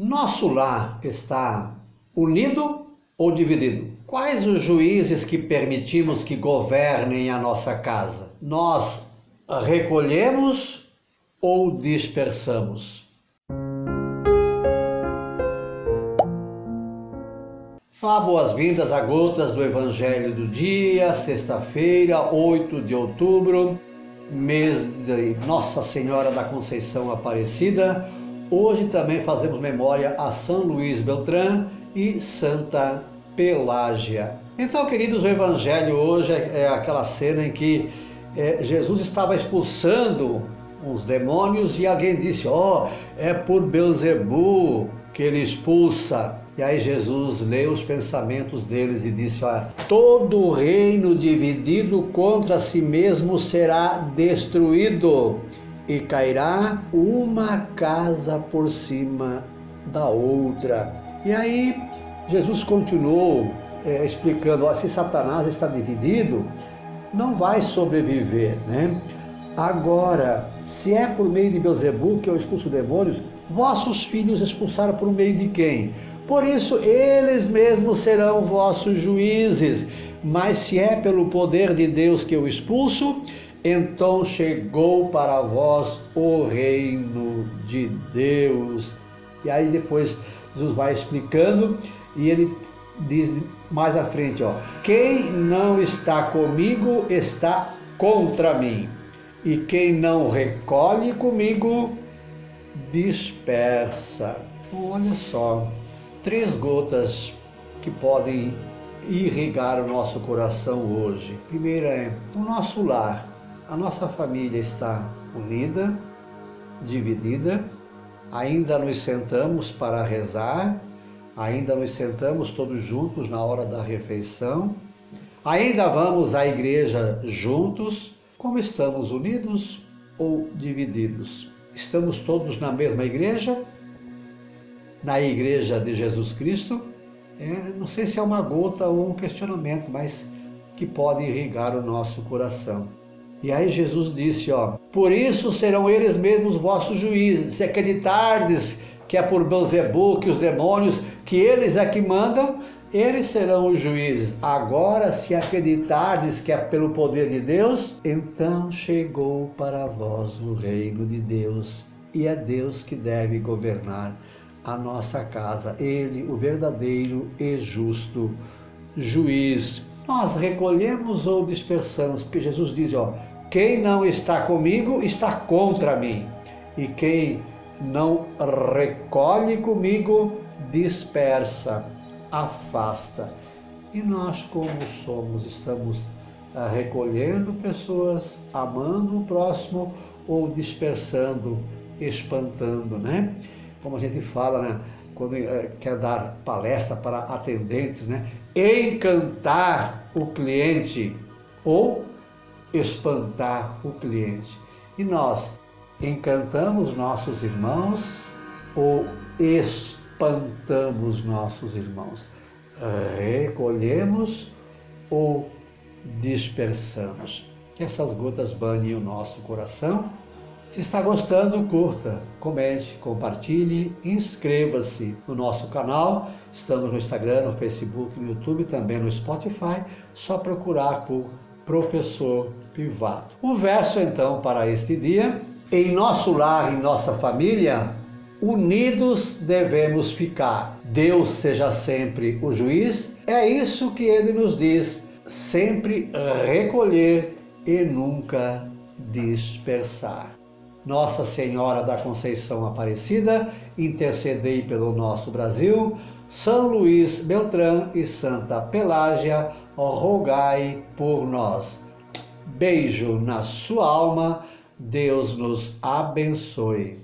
Nosso lar está unido ou dividido? Quais os juízes que permitimos que governem a nossa casa? Nós recolhemos ou dispersamos? Olá, boas-vindas a Gotas do Evangelho do Dia, sexta-feira, 8 de outubro, mês de Nossa Senhora da Conceição Aparecida. Hoje também fazemos memória a São Luís Beltrán e Santa Pelágia. Então, queridos, o Evangelho hoje é, é aquela cena em que é, Jesus estava expulsando uns demônios e alguém disse: Ó, oh, é por Beuzebu que ele expulsa. E aí Jesus leu os pensamentos deles e disse: Olha, todo reino dividido contra si mesmo será destruído, e cairá uma casa por cima da outra. E aí Jesus continuou é, explicando: ó, se Satanás está dividido, não vai sobreviver, né? Agora, se é por meio de Beuzebu que eu expulso demônios, vossos filhos expulsaram por meio de quem? Por isso, eles mesmos serão vossos juízes. Mas se é pelo poder de Deus que eu expulso, então chegou para vós o reino de Deus. E aí depois Jesus vai explicando e ele diz mais à frente, ó: Quem não está comigo está contra mim, e quem não recolhe comigo dispersa. Olha só, três gotas que podem irrigar o nosso coração hoje. Primeira é o nosso lar, a nossa família está unida, dividida, ainda nos sentamos para rezar ainda nos sentamos todos juntos na hora da refeição, ainda vamos à igreja juntos, como estamos unidos ou divididos? Estamos todos na mesma igreja? Na igreja de Jesus Cristo? É, não sei se é uma gota ou um questionamento, mas que pode irrigar o nosso coração. E aí Jesus disse, ó, por isso serão eles mesmos vossos juízes, se acreditardes que é por Beuzebu, que os demônios, que eles é que mandam, eles serão os juízes. Agora, se acreditardes que é pelo poder de Deus, então chegou para vós o reino de Deus. E é Deus que deve governar a nossa casa. Ele, o verdadeiro e justo juiz. Nós recolhemos ou dispersamos, porque Jesus diz, ó, quem não está comigo está contra mim. E quem não recolhe comigo, dispersa, afasta. E nós, como somos, estamos ah, recolhendo pessoas, amando o próximo ou dispersando, espantando, né? Como a gente fala, né? Quando eh, quer dar palestra para atendentes, né? Encantar o cliente ou espantar o cliente. E nós encantamos nossos irmãos ou espantamos nossos irmãos? Recolhemos ou dispersamos? Que essas gotas banhem o nosso coração. Se está gostando, curta, comente, compartilhe, inscreva-se no nosso canal. Estamos no Instagram, no Facebook, no YouTube, também no Spotify. Só procurar por Professor Privado. O verso então para este dia em nosso lar, em nossa família, unidos devemos ficar. Deus seja sempre o juiz. É isso que ele nos diz: sempre recolher e nunca dispersar. Nossa Senhora da Conceição Aparecida, intercedei pelo nosso Brasil. São Luís Beltrão e Santa Pelágia, rogai por nós. Beijo na sua alma Deus nos abençoe.